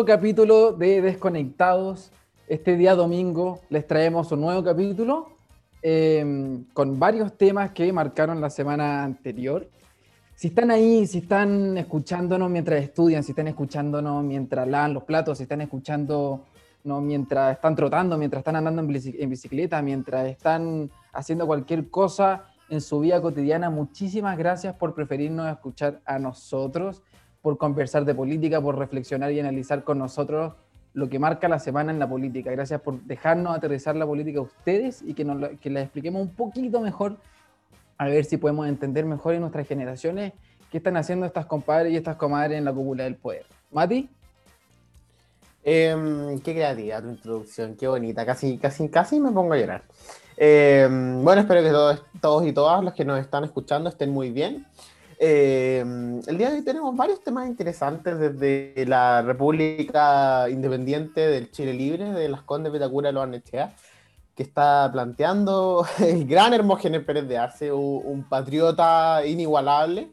capítulo de Desconectados. Este día domingo les traemos un nuevo capítulo em, con varios temas que marcaron la semana anterior. Si están ahí, si están escuchándonos mientras estudian, si están escuchándonos mientras lavan los platos, si están escuchando mientras están trotando, mientras están andando en bicicleta, mientras están haciendo cualquier cosa en su vida cotidiana, muchísimas gracias por preferirnos escuchar a nosotros por conversar de política, por reflexionar y analizar con nosotros lo que marca la semana en la política. Gracias por dejarnos aterrizar la política a ustedes y que, nos, que la expliquemos un poquito mejor, a ver si podemos entender mejor en nuestras generaciones qué están haciendo estas compadres y estas comadres en la cúpula del poder. Mati. Em, qué creativa tu introducción, qué bonita, casi, casi, casi me pongo a llorar. Em, bueno, espero que todos, todos y todas los que nos están escuchando estén muy bien. Eh, el día de hoy tenemos varios temas interesantes desde la República Independiente del Chile Libre, de las Condes Betacura de Arnechea, que está planteando el gran Hermógenes Pérez de Arce, un, patriota inigualable,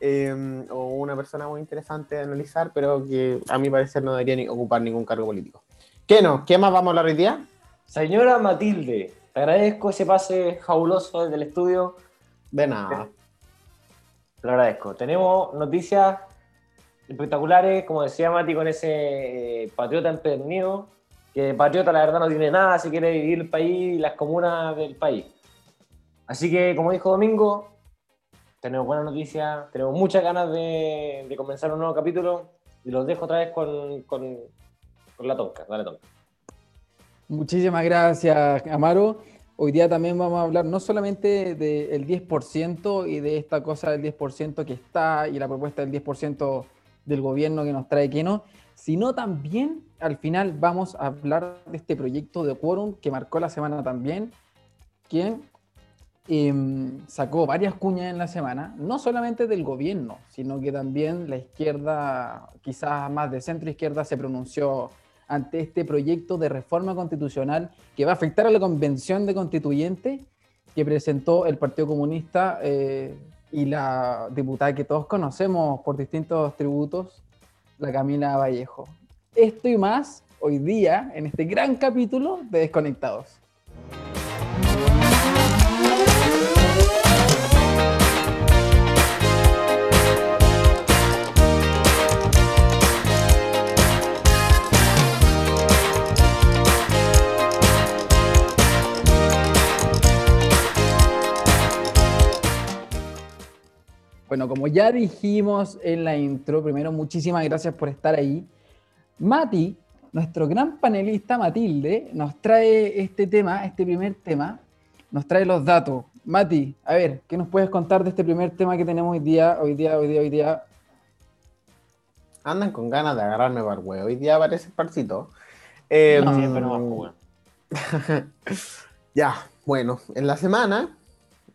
eh, o una persona muy interesante de analizar, pero que a mi parecer no debería ni ocupar ningún cargo político. ¿Qué no? ¿Qué más vamos a hablar hoy día? Señora Matilde, te agradezco ese pase fabuloso desde el estudio. De nada lo agradezco. Tenemos noticias espectaculares, como decía Mati, con ese eh, patriota empedernido, que patriota la verdad no tiene nada, si quiere vivir el país y las comunas del país. Así que, como dijo Domingo, tenemos buenas noticias, tenemos muchas ganas de, comenzar un nuevo capítulo y los dejo otra vez con la tonca. Dale, tonca. Muchísimas gracias, Amaro. Hoy día también vamos a hablar no solamente del 10% y de esta cosa del 10% que está y la propuesta del 10% del gobierno que nos trae que no, sino también al final vamos a hablar de este proyecto de quórum que marcó la semana también, quien em, sacó varias cuñas en la semana, no solamente del gobierno, sino que también la izquierda, quizás más de centro izquierda, se pronunció ante este proyecto de reforma constitucional que va a afectar a la convención de constituyentes que presentó el Partido Comunista eh, y la diputada que todos conocemos por distintos tributos, la Camila Vallejo. Esto y más hoy día en este gran capítulo de Desconectados. Bueno, como ya dijimos en la intro, primero muchísimas gracias por estar ahí. Mati, nuestro gran panelista Matilde, nos trae este tema, este primer tema, nos trae los datos. Mati, a ver, ¿qué nos puedes contar de este primer tema que tenemos hoy día, hoy día, hoy día, hoy día? Andan con ganas de agarrarme para huevo. Hoy día aparece el parcito. Eh, no, siempre no ya, bueno, en la semana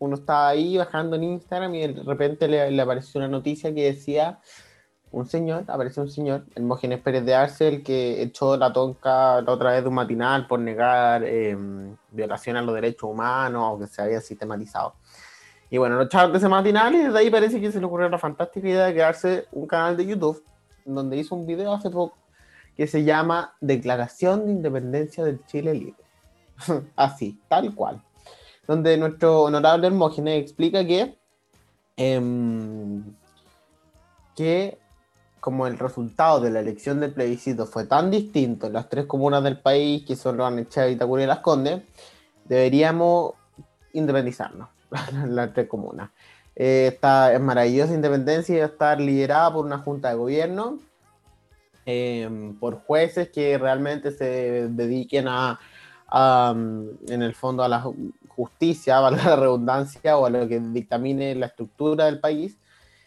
uno estaba ahí bajando en Instagram y de repente le, apareció una noticia que decía un señor, apareció un señor, el Mógenes Pérez de Arce, el que echó la tonca la otra vez de un matinal por negar em, violación a los derechos humanos o que se había sistematizado. Y bueno, lo echaron de ese matinal y desde ahí parece que se le ocurrió la fantástica idea de crearse un canal de YouTube donde hizo un video hace poco que se llama Declaración de Independencia del Chile Libre. Así, tal cual donde nuestro honorable Hermógenes explica que, em, que como el resultado de la elección del plebiscito fue tan distinto en las tres comunas del país, que son Ranechea, Itacura y Las Condes, deberíamos independizarnos, las tres comunas. Eh, esta es maravillosa independencia y va a estar liderada por una junta de gobierno, em, por jueces que realmente se dediquen a, a, en el fondo, a las justicia, valga la redundancia, o a lo que dictamine la estructura del país,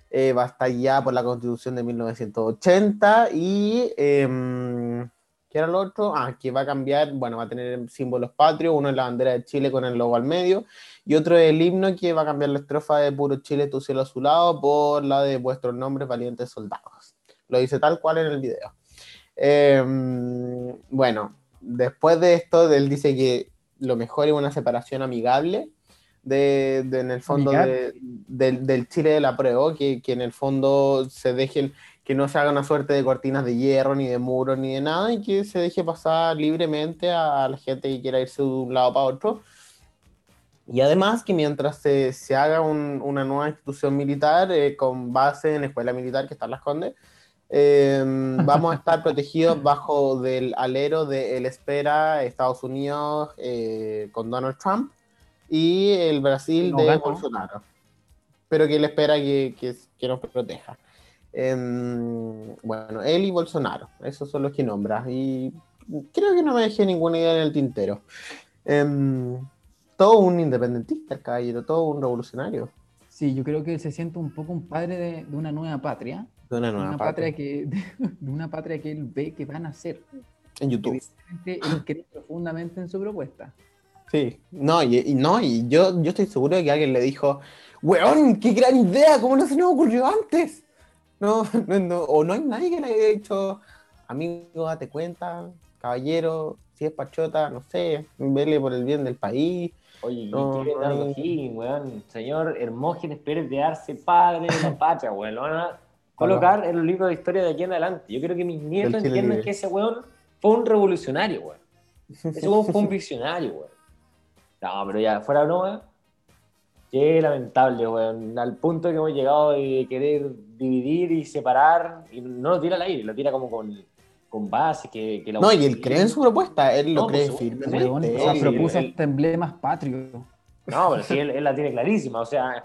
eh, va a estar ya por la constitución de 1980 y... Eh, ¿Qué era lo otro? Ah, que va a cambiar, bueno, va a tener símbolos patrios, uno es la bandera de Chile con el logo al medio, y otro es el himno que va a cambiar la estrofa de Puro Chile, tu cielo a su lado, por la de vuestros nombres, valientes soldados. Lo dice tal cual en el video. Em, bueno, después de esto, él dice que lo mejor es una separación amigable de, en el fondo del Chile de la prueba, que, que, en el fondo se dejen, que no se haga una suerte de cortinas de hierro, ni de muros, ni de nada, y que se deje pasar libremente a la gente que quiera irse de un lado para otro. Y además que mientras se, se haga un- una nueva institución militar eh, con base en la escuela militar que está en Las Condes, eh, vamos a estar protegidos bajo del alero de el espera Estados Unidos eh, con Donald Trump y el Brasil No de ganó. Bolsonaro. Pero que él espera que, que, que nos proteja. Em, bueno, él y Bolsonaro, esos son los que nombra. Y creo que no me dejé ninguna idea en el tintero. Em, todo un independentista, el caballero, todo un revolucionario Sí, yo creo que se siente un poco un padre de, de una nueva patria. De una nueva una patria. patria que, de una patria que él ve que van a ser. En YouTube. Él cree profundamente en su propuesta. Sí, no, y, y no, y yo, yo estoy seguro de que alguien le dijo, weón, qué gran idea, ¿cómo no se nos ocurrió antes? No, no, no, o no hay nadie que le haya dicho, amigo, date cuenta, caballero, si es pachota, no sé, vele por el bien del país. Oye, No, ¿qué Bernardo no. Higgins, weón? Señor Hermógenes Pérez de Arce, padre de la patria, weón. Lo van a colocar en los libros de historia de aquí en adelante. Yo quiero que mis nietos entiendan libre. que ese weón fue un revolucionario, weón. Ese weón fue un visionario, weón. No, pero ya, fuera broma, qué lamentable, weón. Al punto que hemos llegado de querer dividir y separar, y no lo tira al aire, lo tira como con, con base, que, que la No, y él cree en su propuesta, él lo No, cree pues, firmemente. Weón, sí, o sea, propuso hasta emblemas patrios. No, pero sí, él, él la tiene clarísima. O sea,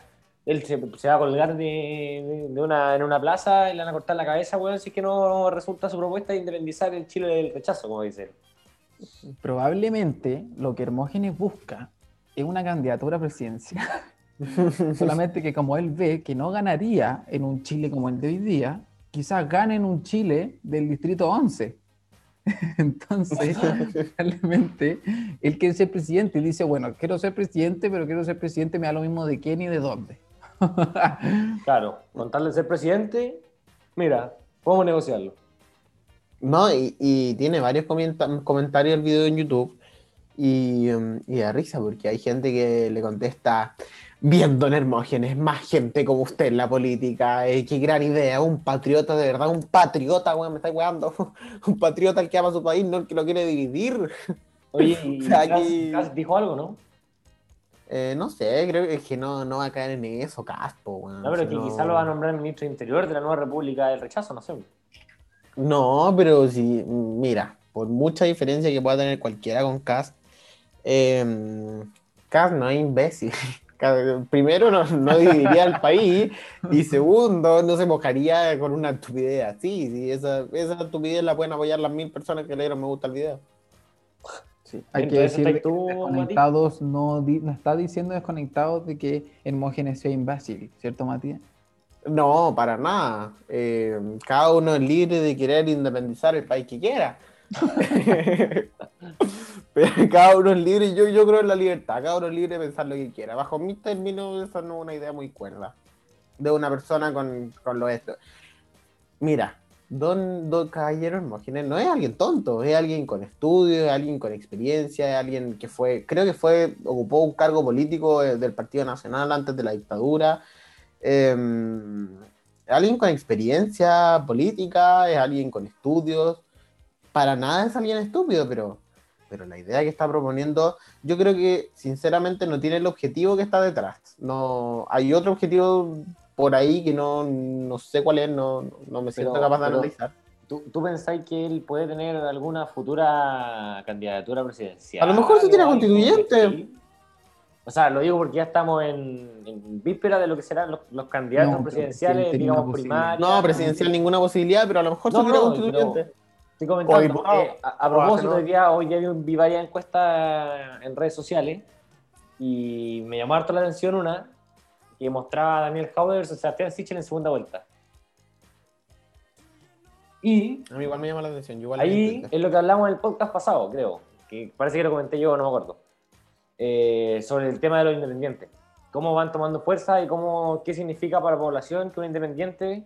él se, se va a colgar de, una, en una plaza y le van a cortar la cabeza, weón, si es que no resulta su propuesta de independizar el Chile del rechazo, como dice él. Probablemente lo que Hermógenes busca es una candidatura presidencial. Solamente que como él ve que no ganaría en un Chile como el de hoy día, quizás gane en un Chile del distrito 11. Entonces, probablemente él quiere ser presidente y dice, bueno, quiero ser presidente, pero quiero ser presidente, me da lo mismo de quién y de dónde. Claro, con tal de ser presidente, mira, podemos negociarlo. No, y, y tiene varios comenta- comentarios el video en YouTube y, um, y da risa porque hay gente que le contesta, bien, don Hermógenes, más gente como usted en la política, eh, qué gran idea, un patriota de verdad, un patriota, weón, me estáis weando, un patriota el que ama a su país, no el que lo quiere dividir. Oye, y O sea, aquí- dijo algo, ¿no? Eh, no sé, creo que es que no, no va a caer en eso, Caspo, weón. No, pero si que quizás lo va a nombrar ministro de Interior de la nueva República del Rechazo, no sé. No, pero si, mira, por mucha diferencia que pueda tener cualquiera con Cass, eh, no es imbécil. Primero, no, no dividiría el país, y segundo, no se mojaría con una estupidez así. sí, esa, esa estupidez la pueden apoyar las mil personas que le dieron me gusta al video. Sí, hay que decir ¿estás tú, desconectados, no, no está diciendo desconectados de que Hermógenes sea imbécil, ¿cierto, Matías? No, para nada. Eh, cada uno es libre de querer independizar el país que quiera. Pero cada uno es libre, yo, yo creo en la libertad, cada uno es libre de pensar lo que quiera. Bajo mis términos, esa no es una idea muy cuerda de una persona con, con lo esto. Mira, don, don Caballero Hermógenes no es alguien tonto, es alguien con estudios, es alguien con experiencia, es alguien que fue, creo que fue, ocupó un cargo político eh, del Partido Nacional antes de la dictadura. Eh, alguien con experiencia política, es alguien con estudios. Para nada es alguien estúpido, pero, pero la idea que está proponiendo, yo creo que sinceramente no tiene el objetivo que está detrás. No, hay otro objetivo por ahí que no, no sé cuál es, no, no me siento Pero- capaz de pero- analizar. ¿Tú, ¿Tú pensáis que él puede tener alguna futura candidatura presidencial? A lo mejor o algo constituyente. O sea, lo digo porque ya estamos en, en víspera de lo que serán los, los candidatos No, presidenciales, digamos, primarias. No, presidencial ninguna posibilidad, pero a lo mejor No, se tira no, constituyente. Estoy comentando, diputado. porque a, a O propósito, hoy día, hoy día vi, vi varias encuestas en redes sociales y me llamó harto la atención una que mostraba a Daniel Jaude versus Sebastián Sichel en segunda vuelta. Y A mí igual me llama la atención. igual ahí es lo que hablamos en el podcast pasado, creo, que parece que lo comenté yo, no me acuerdo, eh, sobre el tema de los independientes. Cómo van tomando fuerza y cómo, qué significa para la población que un independiente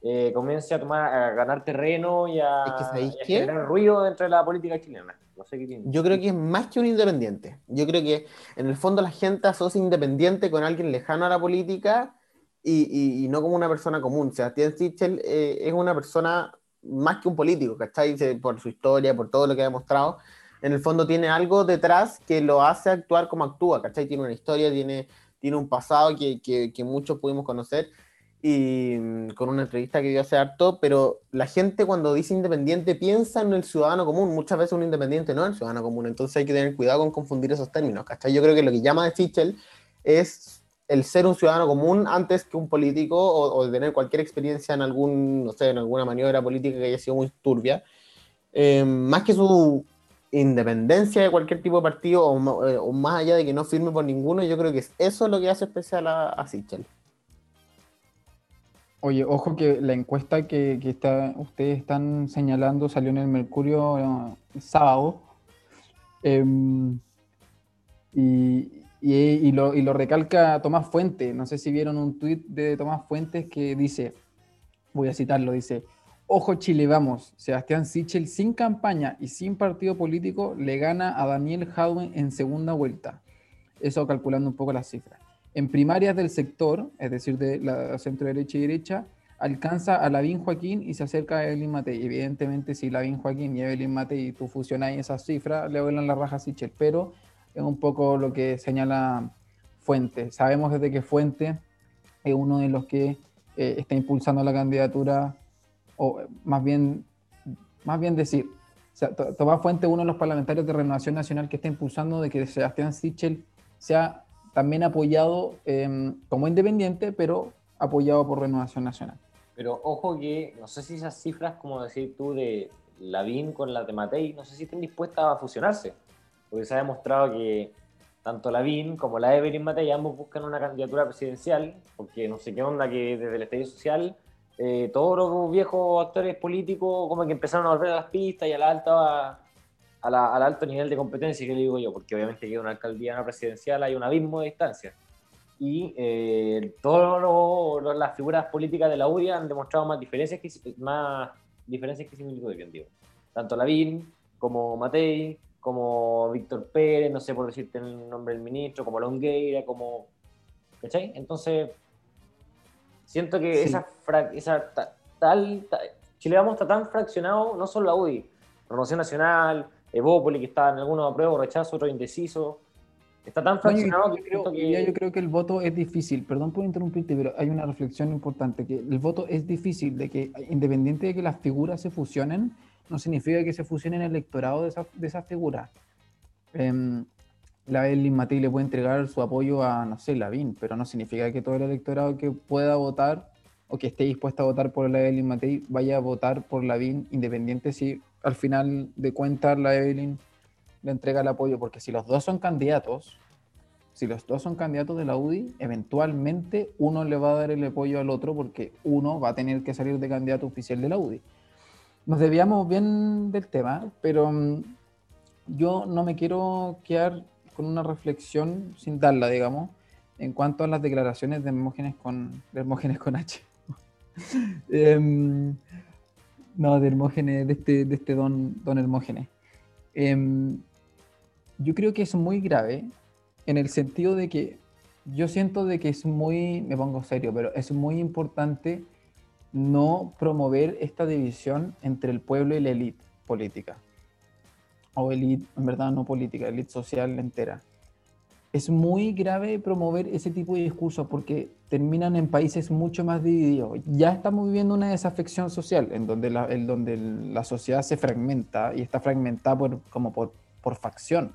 eh, comience a tomar, a ganar terreno y a, Es que, ¿sabéis y a generar ruido dentro de la política chilena. No sé qué tiene. Yo creo que es más que un independiente. Yo creo que en el fondo la gente asocia independiente con alguien lejano a la política y, y, no como una persona común. Sebastián Sichel eh, es una persona más que un político, ¿cachai? Por su historia, por todo lo que ha demostrado. En el fondo tiene algo detrás que lo hace actuar como actúa, ¿cachai? Tiene una historia, tiene, tiene un pasado que, que, que muchos pudimos conocer y mm, con una entrevista que dio hace harto, pero la gente cuando dice independiente piensa en el ciudadano común, muchas veces un independiente no es el ciudadano común, entonces hay que tener cuidado con confundir esos términos, ¿cachai? Yo creo que lo que llama de Fichel es el ser un ciudadano común antes que un político o, de tener cualquier experiencia en algún, no sé, en alguna maniobra política que haya sido muy turbia, eh, más que su independencia de cualquier tipo de partido o, eh, más allá de que no firme por ninguno, yo creo que es eso lo que hace especial a, a Sichel. Oye, ojo que la encuesta que, está, ustedes están señalando salió en el Mercurio eh, sábado. Em, y, lo, recalca Tomás Fuentes. No sé si vieron un tuit de Tomás Fuentes que dice, voy a citarlo, dice, ojo Chile, vamos, Sebastián Sichel sin campaña y sin partido político le gana a Daniel Jadwe en segunda vuelta. Eso calculando un poco las cifras. En primarias del sector, es decir, de la centro derecha y derecha, alcanza a Lavín Joaquín y se acerca a Evelyn Matei. Evidentemente, si Lavín Joaquín y Evelyn Matei tú fusionáis esas cifras, le vuelan la raja a Sichel, pero es un poco lo que señala Fuente. Sabemos desde que Fuente es uno de los que eh, está impulsando la candidatura, o más bien, más bien decir, Tomás Fuente uno de los parlamentarios de Renovación Nacional que está impulsando de que Sebastián Sichel sea también apoyado em, como independiente, pero apoyado por Renovación Nacional. Pero ojo que no sé si esas cifras, como decir tú, de Lavín con la de Matei, no sé si estén dispuestas a fusionarse, porque se ha demostrado que tanto Lavín como la Evelyn Matei ambos buscan una candidatura presidencial, porque no sé qué onda que desde el estadio social eh, todos los viejos actores políticos como que empezaron a volver a las pistas y a la alta al alto nivel de competencia, que le digo yo, porque obviamente que una alcaldía, una presidencial, hay un abismo de distancia. Y eh, todas las figuras políticas de la UDI han demostrado más diferencias que, más diferencias que similitudes, bien digo. Tanto Lavín, como Matei, como Víctor Pérez, no sé por decirte el nombre del ministro, como Longueira, como... ¿Cachai? Entonces, siento que esa, esa tal, Chile vamos está tan fraccionado, no solo la UDI, Renovación Nacional, Evópoli, que está en algunos apruebo, rechazo, otro indeciso. Está tan fraccionado que, creo, que... yo creo que el voto es difícil. Perdón por interrumpirte, pero hay una reflexión importante, que el voto es difícil, de que independiente de que las figuras se fusionen, no significa que se fusionen el electorado de esas de esa figuras. Em, la Evelyn Matei le puede entregar su apoyo a, no sé, Lavín, pero no significa que todo el electorado que pueda votar o que esté dispuesto a votar por la Evelyn Matei vaya a votar por Lavín, independiente si al final de cuentas la Evelyn le entrega el apoyo, porque si los dos son candidatos, si los dos son candidatos de la UDI, eventualmente uno le va a dar el apoyo al otro porque uno va a tener que salir de candidato oficial de la UDI. Nos debíamos bien del tema, pero mm, yo no me quiero quedar con una reflexión sin darla, digamos, en cuanto a las declaraciones de Hermógenes con, de con H. Em, no, de Hermógenes, de este, de este don, don Hermógenes. Em, yo creo que es muy grave en el sentido de que yo siento de que es muy, me pongo serio, pero es muy importante no promover esta división entre el pueblo y la élite política. O élite, en verdad no política, élite social entera es muy grave promover ese tipo de discursos porque terminan en países mucho más divididos. Ya estamos viviendo una desafección social en donde la, donde la sociedad se fragmenta y está fragmentada por, como por, por facción.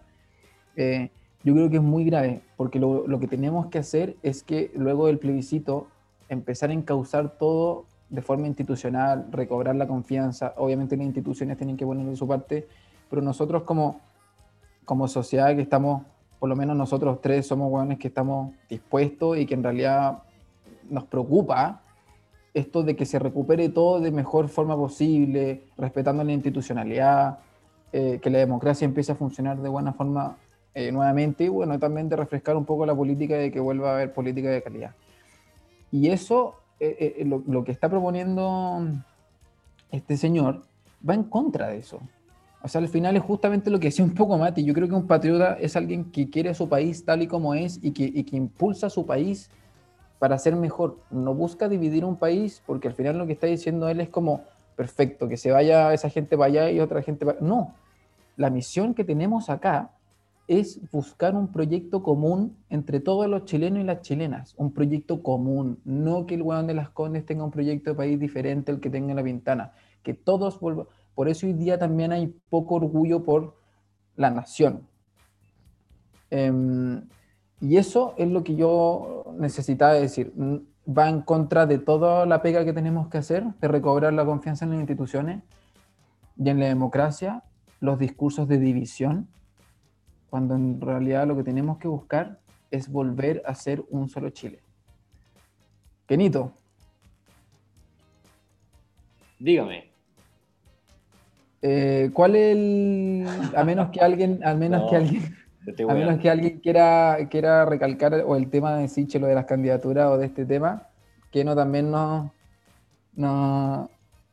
Eh, yo creo que es muy grave porque lo, lo, que tenemos que hacer es que luego del plebiscito empezar a encauzar todo de forma institucional, recobrar la confianza. Obviamente las instituciones tienen que poner de su parte, pero nosotros como, como sociedad que estamos por lo menos nosotros tres somos hueones que estamos dispuestos y que en realidad nos preocupa esto de que se recupere todo de mejor forma posible, respetando la institucionalidad, eh, que la democracia empiece a funcionar de buena forma eh, nuevamente y bueno, también de refrescar un poco la política de que vuelva a haber política de calidad. Y eso, eh, lo, lo que está proponiendo este señor, va en contra de eso. O sea, al final es justamente lo que decía un poco Mati. Yo creo que un patriota es alguien que quiere a su país tal y como es y que, que impulsa a su país para ser mejor. No busca dividir un país porque al final lo que está diciendo él es como, perfecto, que se vaya esa gente para allá y otra gente para... No, la misión que tenemos acá es buscar un proyecto común entre todos los chilenos y las chilenas, un proyecto común, no que el hueón de las Condes tenga un proyecto de país diferente al que tenga en la Pintana, que todos vuelvan. Por eso hoy día también hay poco orgullo por la nación. Em, y eso es lo que yo necesitaba decir. Va en contra de toda la pega que tenemos que hacer, de recobrar la confianza en las instituciones y en la democracia, los discursos de división, cuando en realidad lo que tenemos que buscar es volver a ser un solo Chile. Kenito. Dígame. Eh, ¿Cuál es el. A menos que alguien. Al menos que alguien. A menos que alguien quiera, quiera recalcar o el tema de Siche, lo de las candidaturas o de este tema, que no también no, no,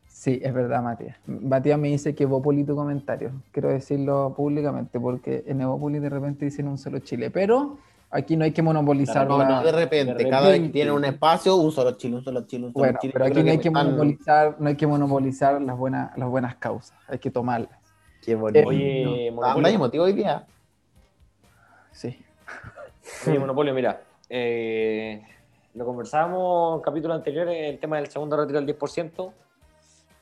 sí, es verdad, Matías. Matías me dice que Bopoli tu comentario. Quiero decirlo públicamente porque en Evopoli de repente dicen un solo Chile, pero aquí no hay que monopolizar. No, no, de repente, cada vez que tiene un espacio, un solo Chile, un solo Chile, un solo bueno, Chile. Pero aquí no hay que, monopolizar, no hay que monopolizar las buenas, las buenas causas, hay que tomarlas. Qué bonito. Eh, Oye, no. emotivo hoy día. Sí. Sí, Monopolio, mira. Eh, lo conversábamos en el capítulo anterior, el tema del segundo retiro del 10%,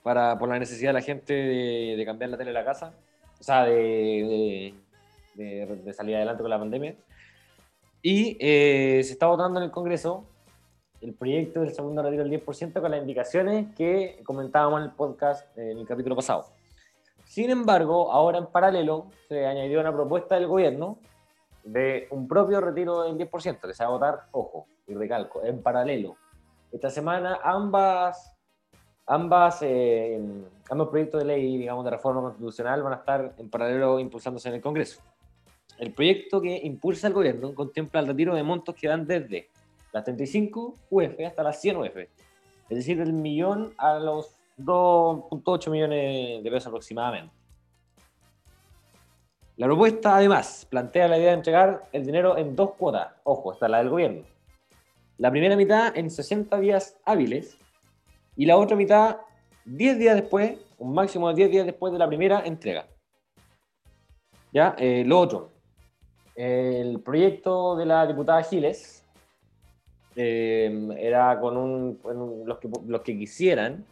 para, por la necesidad de la gente de, cambiar la tele de la casa, o sea, de, de, salir adelante con la pandemia. Y eh, se está votando en el Congreso el proyecto del segundo retiro del 10% con las indicaciones que comentábamos en el podcast en el capítulo pasado. Sin embargo, ahora en paralelo se añadió una propuesta del gobierno de un propio retiro del 10%, que se va a votar, ojo, y recalco, en paralelo. Esta semana ambas, ambas, eh, ambos proyectos de ley, digamos, de reforma constitucional van a estar en paralelo impulsándose en el Congreso. El proyecto que impulsa el gobierno contempla el retiro de montos que van desde las 35 UF hasta las 100 UF, es decir, del millón a los 2.8 millones de pesos aproximadamente. La propuesta, además, plantea la idea de entregar el dinero en dos cuotas. Ojo, está la del gobierno. La primera mitad en 60 días hábiles y la otra mitad 10 días después, un máximo de 10 días después de la primera entrega. Ya, eh, lo otro. El proyecto de la diputada Giles eh, era con un, los, que, quisieran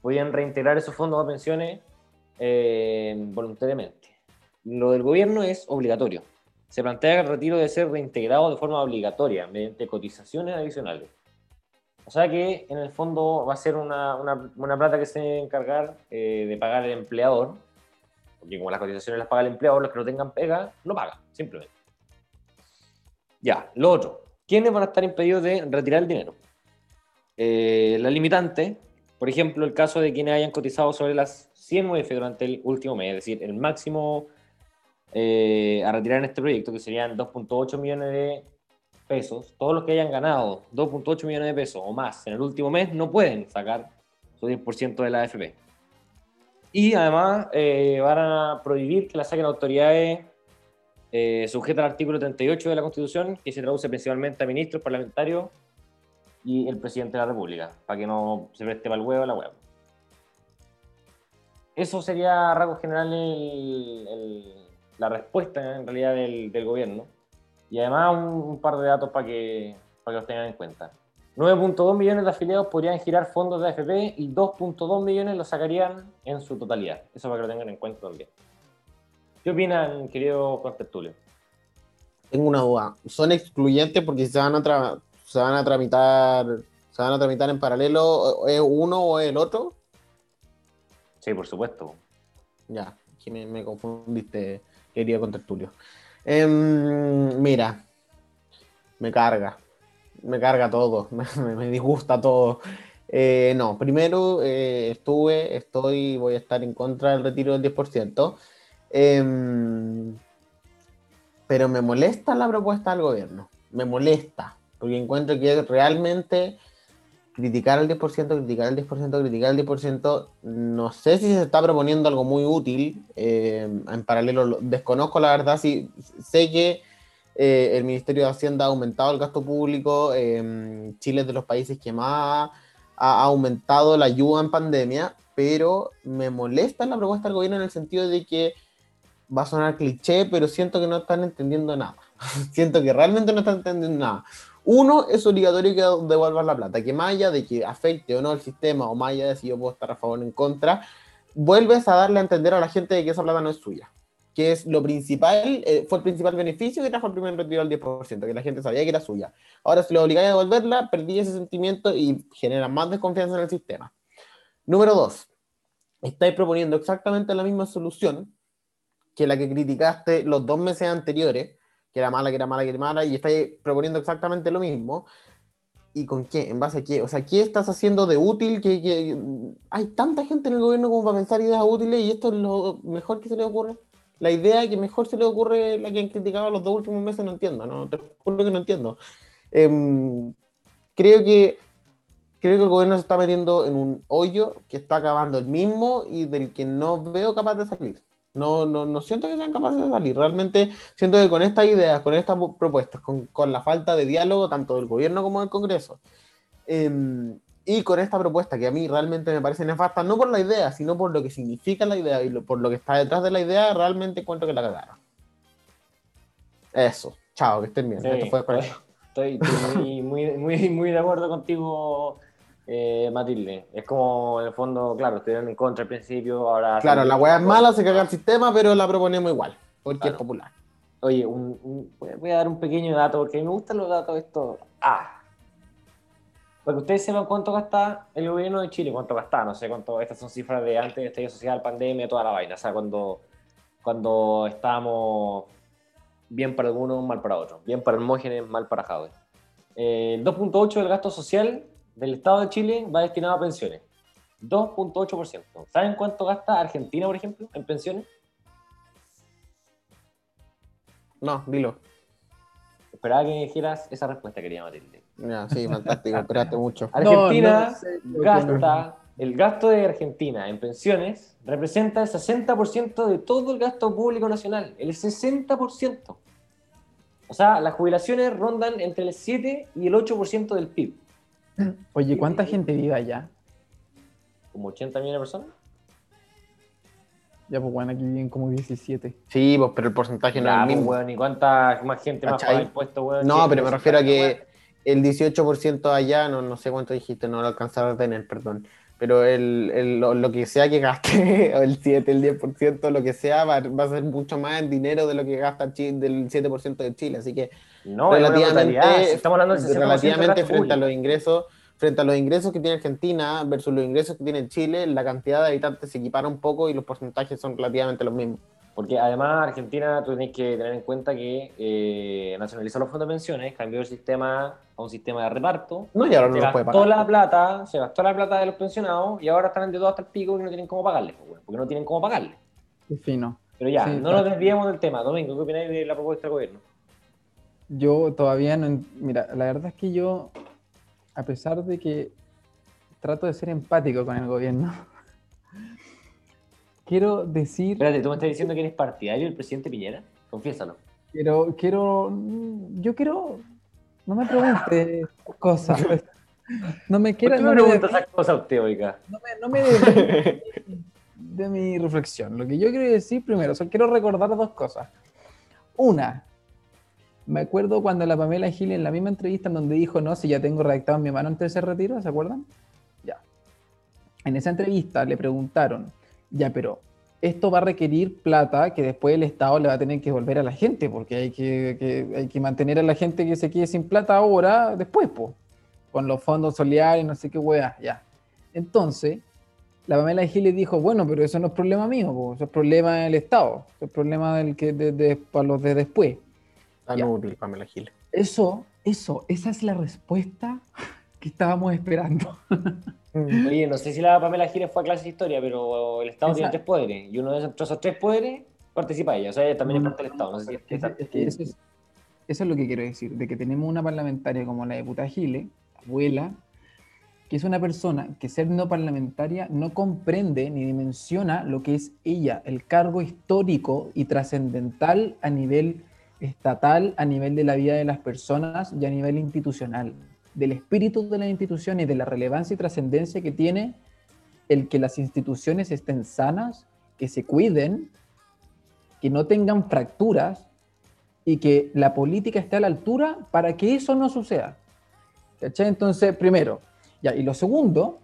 podían reintegrar esos fondos a pensiones eh, voluntariamente lo del gobierno es obligatorio. Se plantea que el retiro debe ser reintegrado de forma obligatoria mediante cotizaciones adicionales. O sea que en el fondo va a ser una, una, plata que se debe encargar eh, de pagar el empleador, porque como las cotizaciones las paga el empleador, los que no tengan pega, no pagan, simplemente. Ya, lo otro. ¿Quiénes van a estar impedidos de retirar el dinero? Eh, la limitante, por ejemplo, el caso de quienes hayan cotizado sobre las 100 UF durante el último mes, es decir, el máximo eh, a retirar en este proyecto, que serían 2.8 millones de pesos, todos los que hayan ganado 2.8 millones de pesos o más en el último mes no pueden sacar su 10% de la AFP. Y además eh, van a prohibir que la saquen autoridades eh, sujetas al artículo 38 de la Constitución, que se traduce principalmente a ministros, parlamentarios y el presidente de la República, para que no se preste para el huevo la huevo. Eso sería, a rasgos generales, el la respuesta en realidad del, gobierno. Y además un, par de datos para que, para que los tengan en cuenta. 9.2 millones de afiliados podrían girar fondos de AFP y 2.2 millones los sacarían en su totalidad. Eso para que lo tengan en cuenta también. ¿Qué opinan, querido Contertulio? Tengo una duda. ¿Son excluyentes porque se van a, se van a tramitar se van a tramitar en paralelo? ¿Es uno o es el otro? Sí, por supuesto. Ya, que me, me confundiste quería contar Tulio. Em, mira, me carga, me carga todo, me, disgusta todo. Eh, no, primero eh, estuve, estoy, voy a estar en contra del retiro del 10%, em, pero me molesta la propuesta del gobierno, me molesta, porque encuentro que realmente criticar al 10%, criticar al 10%, criticar al 10%, no sé si se está proponiendo algo muy útil, eh, en paralelo desconozco la verdad, si sé que eh, el Ministerio de Hacienda ha aumentado el gasto público, eh, Chile es de los países que más ha aumentado la ayuda en pandemia, pero me molesta la propuesta del gobierno en el sentido de que va a sonar cliché, pero siento que no están entendiendo nada. siento que realmente no están entendiendo nada. Uno, es obligatorio que devuelvan la plata, que más allá de que afecte o no el sistema, o más allá de si yo puedo estar a favor o en contra, vuelves a darle a entender a la gente de que esa plata no es suya. Que es lo principal, eh, fue el principal beneficio que trajo el primer retiro al 10%, que la gente sabía que era suya. Ahora, si lo obligáis a devolverla, perdí ese sentimiento y genera más desconfianza en el sistema. Número dos, estáis proponiendo exactamente la misma solución que la que criticaste los dos meses anteriores, que era mala, que era mala, que era mala, y estáis proponiendo exactamente lo mismo. ¿Y con qué? ¿En base a qué? O sea, ¿qué estás haciendo de útil? Que, que hay tanta gente en el gobierno como para pensar ideas útiles y esto es lo mejor que se le ocurre. La idea que mejor se le ocurre la que han criticado los dos últimos meses no entiendo, no te juro que no entiendo. Eh, creo que creo que el gobierno se está metiendo en un hoyo que está acabando el mismo y del que no veo capaz de salir. No, no, no siento que sean capaces de salir. Realmente siento que con estas ideas, con estas propuestas, con, con la falta de diálogo tanto del gobierno como del Congreso, eh, y con esta propuesta que a mí realmente me parece nefasta, no por la idea, sino por lo que significa la idea y lo, por lo que está detrás de la idea, realmente encuentro que la cagaron. Eso. Chao, que estén bien. Sí, Esto fue para- estoy, estoy muy, muy, muy, muy de acuerdo contigo, eh, Matilde. Es como, en el fondo, claro, estuvieron en contra al principio, ahora... Claro, la weá es mala, se caga el sistema, pero la proponemos igual, porque Claro. es popular. Oye, un- un- voy a- a dar un pequeño dato, porque me gustan los datos estos. Ah. Para que ustedes sepan cuánto gasta el gobierno de Chile, cuánto gasta, no sé cuánto, estas son cifras de antes de estallido social, pandemia, toda la vaina, o sea, cuando, cuando estábamos bien para algunos, mal para otros, bien para Hermógenes, mal para Jadwe. Eh, el 2.8 del gasto social del Estado de Chile va destinado a pensiones. 2.8%. ¿Saben cuánto gasta Argentina, por ejemplo, en pensiones? No, dilo. Esperaba que me dijeras esa respuesta, quería Matilde. Ya, sí, fantástico, esperaste mucho. Argentina No, no gasta, el gasto de Argentina en pensiones representa el 60% de todo el gasto público nacional, el 60%. O sea, las jubilaciones rondan entre el 7 y el 8% del PIB, Oye, ¿cuánta gente vive allá? como 80 millones de personas. Ya, pues bueno, aquí viven como 17. Sí, pues, pero el porcentaje no es el pues, mismo. weón, ¿y cuánta más gente más ¿Cachai? paga impuestos, weón? No, pero me refiero a que weón. el 18% allá, no, no sé cuánto dijiste, no lo alcanzaron a tener, perdón. Pero el, el- lo, lo que sea que gaste, o el 7, el 10%, lo que sea, va, va a ser mucho más en dinero de lo que gasta Chi- del 7% de Chile. Así que No, es una brutalidad. relativamente, estamos hablando del 60% del relativamente frente a los ingresos, frente a los ingresos que tiene Argentina versus los ingresos que tiene Chile, la cantidad de habitantes se equipara un poco y los porcentajes son relativamente los mismos. Porque además Argentina, tú tienes que tener en cuenta que eh, nacionalizó los fondos de pensiones, cambió el sistema a un sistema de reparto. No, y ahora no se los puede gastó pagar. la plata, se gastó la plata de los pensionados y ahora están endeudados hasta el pico y no tienen cómo pagarles, pues, porque no tienen cómo pagarles. Qué fino. Pero ya, Sí, no claro. nos desviemos del tema. Domingo, ¿qué opináis de la propuesta del gobierno? Yo todavía no. Mira, la verdad es que yo, a pesar de que trato de ser empático con el gobierno, quiero decir. Espérate, ¿tú me estás diciendo que eres partidario del presidente Piñera? Confiésalo. Quiero, quiero, yo quiero, no me pregunte cosas. pues. No me ¿Por quiera, qué no me preguntas esas cosas usted, oiga? no me, no me de, de mi reflexión. Lo que yo quiero decir primero, o sea, quiero recordar dos cosas. Una, me acuerdo cuando la Pamela Gil en la misma entrevista en donde dijo, no, si ya tengo redactado en mi mano de ese retiro, ¿se acuerdan? Ya. En esa entrevista le preguntaron, ya, pero esto va a requerir plata que después el Estado le va a tener que devolver a la gente, porque hay que, hay que mantener a la gente que se quede sin plata ahora, después, pues, con los fondos solidarios, no sé qué weá, ya. Entonces, la Pamela Gil le dijo, bueno, pero eso no es problema mío, po, eso es problema del Estado, eso es problema del que de, de- para los de después. Tan Ya. útil, Pamela Giles. Eso, eso, esa es la respuesta que estábamos esperando. Oye, no sé si la Pamela Giles fue a clase de historia, pero el Estado tiene tres poderes y uno de esos, tres poderes participa ella. O sea, ella también es parte del Estado. No sé si es- Es- es que eso, es, eso es lo que quiero decir, de que tenemos una parlamentaria como la diputada Gile, abuela, que es una persona que ser no parlamentaria no comprende ni dimensiona lo que es ella, el cargo histórico y trascendental a nivel estatal a nivel de la vida de las personas y a nivel institucional, del espíritu de la institución y de la relevancia y trascendencia que tiene el que las instituciones estén sanas, que se cuiden, que no tengan fracturas y que la política esté a la altura para que eso no suceda. ¿Cachai? Entonces, primero, y lo segundo,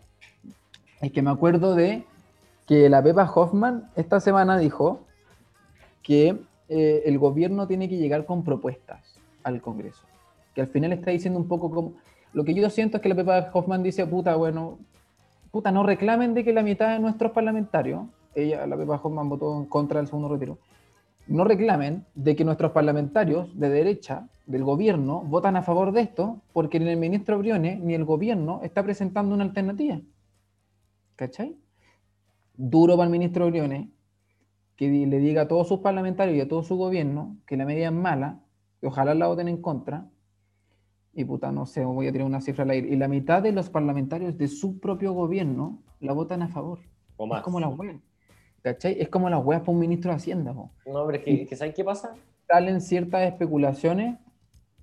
es que me acuerdo de que la Pepa Hoffman esta semana dijo que eh, el gobierno tiene que llegar con propuestas al Congreso. Que al final está diciendo un poco como... Lo que yo siento es que la Pepa Hoffman dice, puta, bueno, puta, no reclamen de que la mitad de nuestros parlamentarios, ella, la Pepa Hoffman votó en contra del segundo retiro, no reclamen de que nuestros parlamentarios de derecha del gobierno votan a favor de esto porque ni el ministro Briones ni el gobierno está presentando una alternativa. ¿Cachai? Duro para el ministro Briones que le diga a todos sus parlamentarios y a todo su gobierno que la medida es mala, que ojalá la voten en contra, y puta, no sé, voy a tirar una cifra al aire, y la mitad de los parlamentarios de su propio gobierno la votan a favor. O más. Es como la web. ¿Cachai? Es como las weas para un ministro de Hacienda. po. No, pero es que, que ¿sabes qué pasa? Salen ciertas especulaciones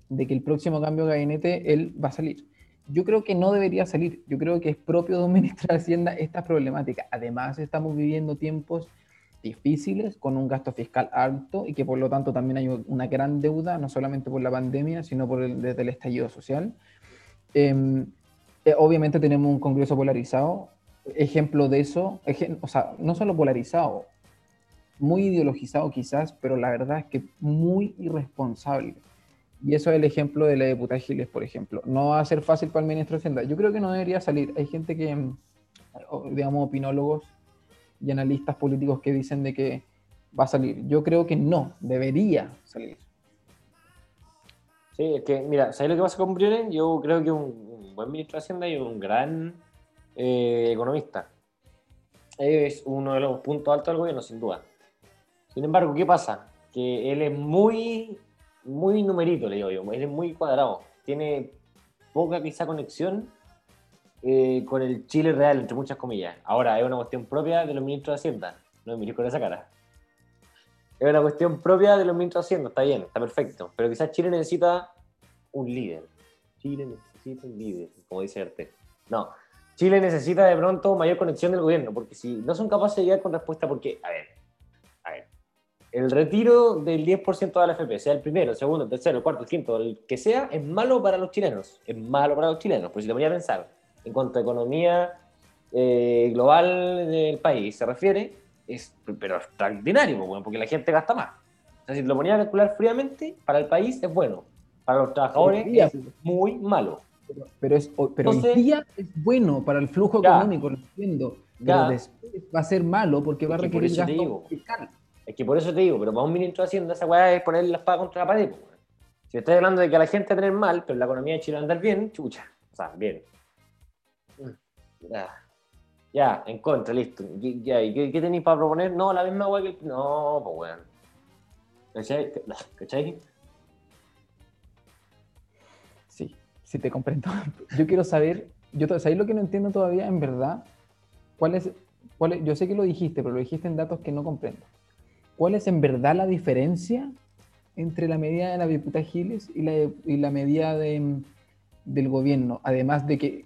de que el próximo cambio de gabinete él va a salir. Yo creo que no debería salir. Yo creo que es propio de un ministro de Hacienda esta problemática. Además, estamos viviendo tiempos difíciles con un gasto fiscal alto y que por lo tanto también hay una gran deuda, no solamente por la pandemia, sino por el, desde el estallido social. Eh, eh, obviamente tenemos un Congreso polarizado. Ejemplo de eso, o sea, no solo polarizado, muy ideologizado quizás, pero la verdad es que muy irresponsable. Y eso es el ejemplo de la diputada Giles, por ejemplo. No va a ser fácil para el ministro de Hacienda. Yo creo que no debería salir. Hay gente que, o, digamos, opinólogos y analistas políticos que dicen de que va a salir. Yo creo que no, debería salir. Sí, es que, mira, ¿sabes lo que pasa con Briones? Yo creo que un, un buen ministro de Hacienda y un gran eh, economista. Es uno de los puntos altos del gobierno, sin duda. Sin embargo, ¿qué pasa? Que él es muy, muy numerito, le digo yo. Él es muy cuadrado. Tiene poca quizá conexión eh, con el Chile real, entre muchas comillas. Ahora, es una cuestión propia de los ministros de Hacienda. No me con esa cara. Es una cuestión propia de los ministros de Hacienda, está bien, está perfecto. Pero quizás Chile necesita un líder. Chile necesita un líder, como dice Arte. No, Chile necesita de pronto mayor conexión del gobierno, porque si no son capaces de llegar con respuesta, porque, a ver, a ver, el retiro del 10% de la AFP, sea el primero, el segundo, el tercero, el cuarto, el quinto, el que sea, es malo para los chilenos. Es malo para los chilenos, por si te voy a pensar, en cuanto a economía eh, global del país se refiere, es pero extraordinario, pues, bueno, porque la gente gasta más. O sea, si lo ponía a calcular fríamente, para el país es bueno, para los trabajadores día, es muy malo. Pero, pero es, pero Entonces- hoy día es bueno para el flujo Ya. económico, lo entiendo. Pero Ya. después va a ser malo porque va a por requerir te gasto fiscal. Es que por eso te digo, pero para un ministro de Hacienda esa weá es poner la espada contra la pared. pues. Si estás hablando de que a la gente va a tener mal, pero la economía de Chile va a andar bien, chucha. O sea, bien. Ya, en contra, listo. Y- ya, ¿Y qué, qué tenéis para proponer? No, la misma weá que. No, pues weón. ¿Cachai? ¿Cachai? Sí, sí te comprendo. Yo quiero saber, yo ¿sabéis lo que no entiendo todavía en verdad? ¿Cuál es, cuál es- yo sé que lo dijiste, pero lo dijiste en datos que no comprendo. ¿Cuál es en verdad la diferencia entre la medida de la diputada Giles y la, y la medida de, del gobierno? Además de que,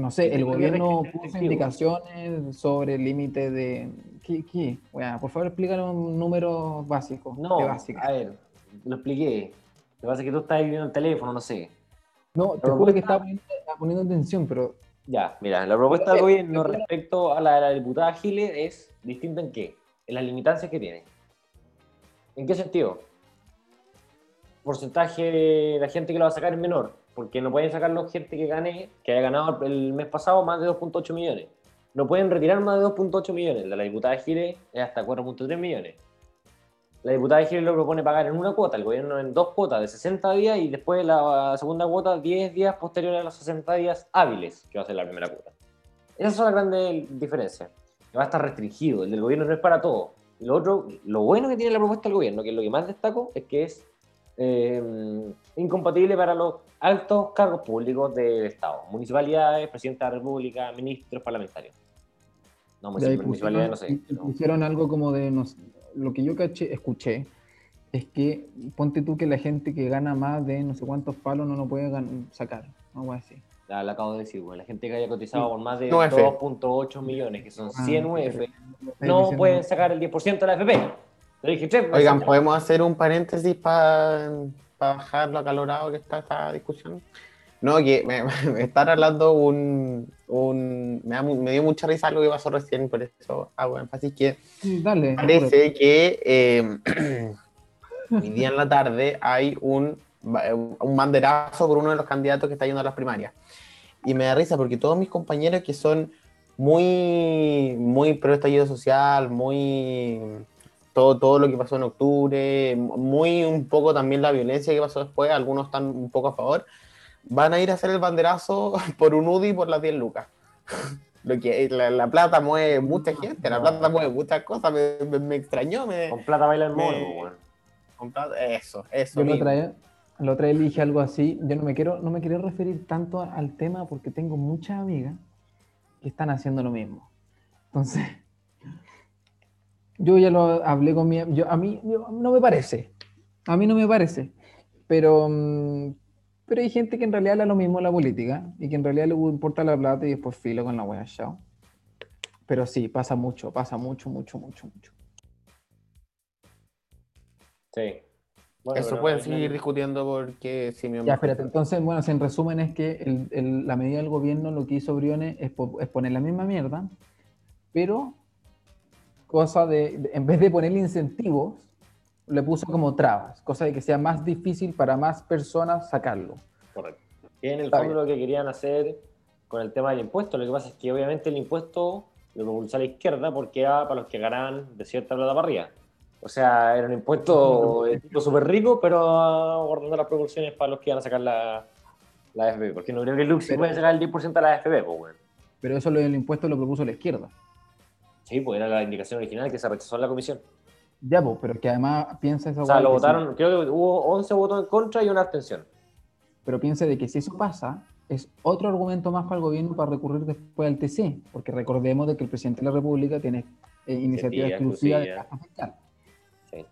no sé, el gobierno puso indicaciones sobre el límite de... ¿Qué? qué? Bueno, por favor, explícale un número básico. No, a ver, lo expliqué. Lo que pasa es que tú estás viendo el teléfono, no sé. No, te juro que estaba poniendo, estaba poniendo atención, pero Ya, mira, la propuesta del Eh, gobierno eh, respecto a la de la diputada Giles es distinta en qué? En las limitancias que tiene. ¿En qué sentido? Porcentaje de la gente que lo va a sacar es menor, porque no pueden sacarlo gente que gane, que haya ganado el mes pasado más de 2.8 millones. No pueden retirar más de 2.8 millones. La de diputada Giles es hasta 4.3 millones. La diputada Giles lo propone pagar en una cuota, el gobierno en dos cuotas de 60 días y después la segunda cuota 10 días posteriores a los 60 días hábiles, que va a ser la primera cuota. Esas son las grandes diferencias. Va a estar restringido, el del gobierno no es para todo. Lo otro, lo bueno que tiene la propuesta del gobierno, que es lo que más destaco, es que es eh, incompatible para los altos cargos públicos del Estado, municipalidades, presidente de la República, ministros, parlamentarios. No, municipalidades no pusieron, sé. y- y no. pusieron algo como de, no sé, lo que yo caché- escuché, es que ponte tú que la gente que gana más de no sé cuántos palos no lo puede sacar, algo así. La, la acabo de decir, weón. La gente que haya cotizado Sí. por más de No F. 2.8 millones, que son Ah, 100 pero- UF, no diciendo- pueden sacar el 10% de la FP. Dije. Oigan, ¿podemos hacer un paréntesis para bajar lo acalorado que está esta discusión? No, que me, me están hablando un... un me, da me dio mucha risa lo que pasó recién, por eso hago énfasis que Sí, dale. parece que eh, hoy día en la tarde hay un, un banderazo por uno de los candidatos que está yendo a las primarias. Y me da risa porque todos mis compañeros que son muy, muy pro estallido social, muy todo, todo lo que pasó en octubre, muy un poco también la violencia que pasó después, algunos están un poco a favor, van a ir a hacer el banderazo por un UDI por las 10 lucas. Lo que la, la plata mueve mucha gente, la plata mueve muchas cosas, me, me- me extrañó, me, Con plata baila el mono, Me- weón. con plata- eso, eso. Yo lo mismo. trae, lo trae dije algo así. Yo no me quiero, no me quiero referir tanto al tema porque tengo muchas amigas que están haciendo lo mismo. Entonces, yo ya lo hablé con mi, yo a mí yo- no me parece, a mí no me parece, pero, mm, pero hay gente que en realidad le da lo mismo la política y que en realidad le importa la plata y después filo con la wea, chao. Pero sí, pasa mucho, pasa mucho, mucho, mucho, mucho. Sí. Bueno, Eso pero pueden seguir final- discutiendo porque si mi Ya, espérate. Entonces, bueno, si en resumen es que el- el- la medida del gobierno lo que hizo Briones es, po- es poner la misma mierda, pero cosa de, de- en vez de ponerle incentivos, le puso como trabas, cosa de que sea más difícil para más personas sacarlo. Correcto. En el Está fondo lo que querían hacer con el tema del impuesto. Lo que pasa es que obviamente el impuesto lo propulsó a la izquierda porque era para los que ganaban de cierta plata para arriba. O sea, era un impuesto de tipo súper rico, pero guardando las proporciones para los que iban a sacar la, la. Porque no creo que Luxi Pero- puede sacar el 10% de la AFP, pues, weón. Pero eso lo del impuesto lo propuso la izquierda. Sí, pues era la indicación original que se rechazó en la comisión. Ya, pues, pero que además piensa esa O sea, lo votaron, creo que hubo 11 votos en contra y una abstención. pero piensa de que si eso pasa, es otro argumento más para el gobierno para recurrir después al TC, porque recordemos de que el presidente de la República tiene eh, iniciativa exclusiva de gasto fiscal. Sí.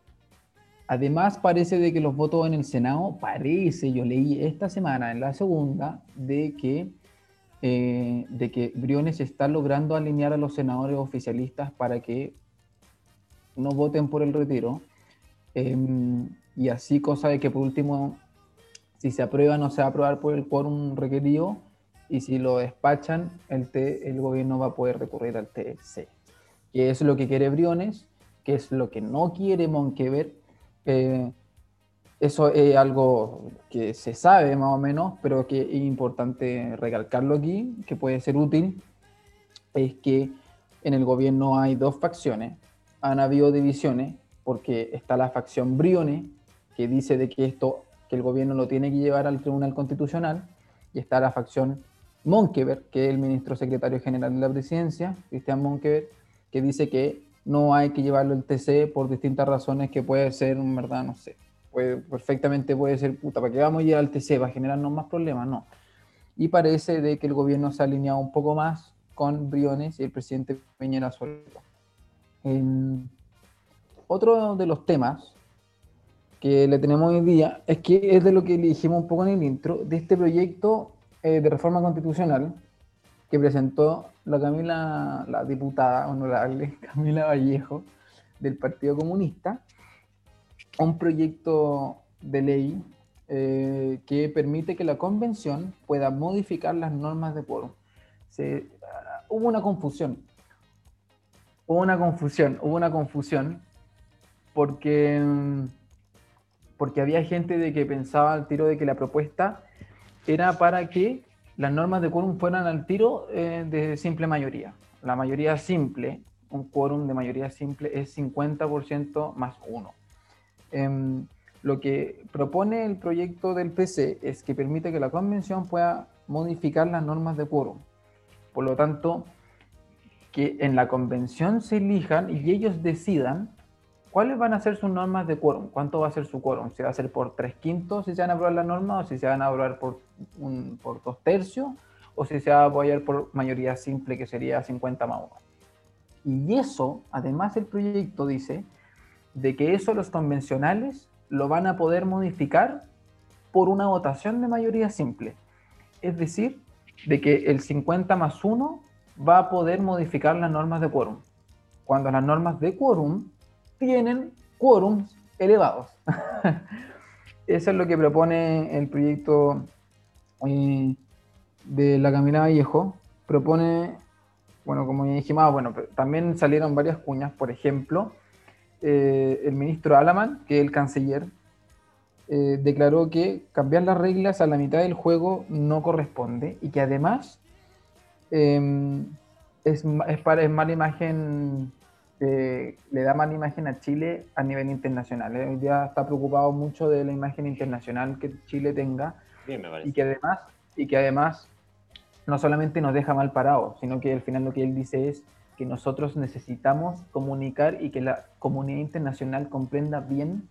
Además, parece de que los votos en el Senado, parece, yo leí esta semana, en la segunda, de que, eh, de que Briones está logrando alinear a los senadores oficialistas para que no voten por el retiro. em, y así, cosa de que por último, si se aprueba, no se va a aprobar por el quórum requerido. Y si lo despachan, el, T- el gobierno va a poder recurrir al TC. Que es lo que quiere Briones, que es lo que no quiere Monkever. Eh, eso es algo que se sabe más o menos, pero que es importante recalcarlo aquí, que puede ser útil, es que en el gobierno hay dos facciones, han habido divisiones, porque está la facción Briones, que dice de que esto, que el gobierno lo tiene que llevar al Tribunal Constitucional, y está la facción Monkever, que es el ministro secretario general de la presidencia, Cristian Monkever, que dice que no hay que llevarlo al TC por distintas razones que puede ser, en verdad, no sé, perfectamente puede ser, puta, ¿para qué vamos a llevar al TC? ¿Va a generarnos más problemas? No. Y parece de que el gobierno se ha alineado un poco más con Briones y el presidente Peñera Solito. En- otro de los temas que le tenemos hoy día es que es de lo que le dijimos un poco en el intro, de este proyecto eh, de reforma constitucional que presentó la Camila, la diputada honorable Camila Vallejo del Partido Comunista, un proyecto de ley eh, que permite que la convención pueda modificar las normas de quórum. Ah, hubo una confusión. Hubo una confusión, hubo una confusión porque, mm, porque había gente de que pensaba al tiro de que la propuesta era para que las normas de quórum fueran al tiro eh, de simple mayoría. La mayoría simple, un quórum de mayoría simple es 50% más 1. Eh, lo que propone el proyecto del PC es que permite que la convención pueda modificar las normas de quórum. Por lo tanto, que en la convención se elijan y ellos decidan cuáles van a ser sus normas de quórum, cuánto va a ser su quórum, si va a ser por tres quintos, si se van a aprobar las normas, o si se van a aprobar por, un, por dos tercios, o si se va a apoyar por mayoría simple, que sería 50 más 1. Y eso, además, el proyecto dice de que eso los convencionales lo van a poder modificar por una votación de mayoría simple. Es decir, de que el 50 más 1 va a poder modificar las normas de quórum. Cuando las normas de quórum tienen quórums elevados. Eso es lo que propone el proyecto eh, de la Camila Vallejo. Propone, bueno, como ya dijimos, ah, bueno, también salieron varias cuñas, por ejemplo, eh, el ministro Alaman, que es el canciller, eh, declaró que cambiar las reglas a la mitad del juego no corresponde y que además em, es, es, para, es mala imagen, le da mala imagen a Chile a nivel internacional. ¿eh? Hoy día está preocupado mucho de la imagen internacional que Chile tenga y que además y que además no solamente nos deja mal parados, sino que al final lo que él dice es que nosotros necesitamos comunicar y que la comunidad internacional comprenda bien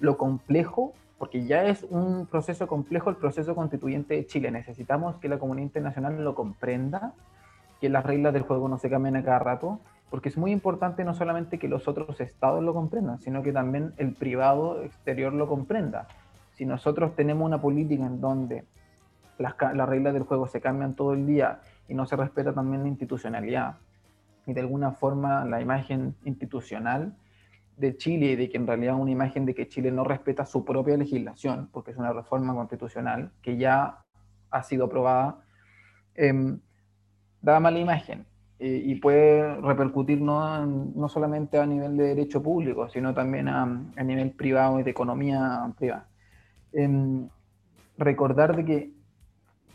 lo complejo porque ya es un proceso complejo el proceso constituyente de Chile. Necesitamos que la comunidad internacional lo comprenda, que las reglas del juego no se cambien a cada rato, porque es muy importante no solamente que los otros estados lo comprendan, sino que también el privado exterior lo comprenda. Si nosotros tenemos una política en donde las, las reglas del juego se cambian todo el día y no se respeta también la institucionalidad y de alguna forma la imagen institucional, de Chile y de que en realidad una imagen de que Chile no respeta su propia legislación, porque es una reforma constitucional que ya ha sido aprobada, eh, da mala imagen eh, y puede repercutir no, no, solamente a nivel de derecho público, sino también a, a nivel privado y de economía privada. Eh, recordar de que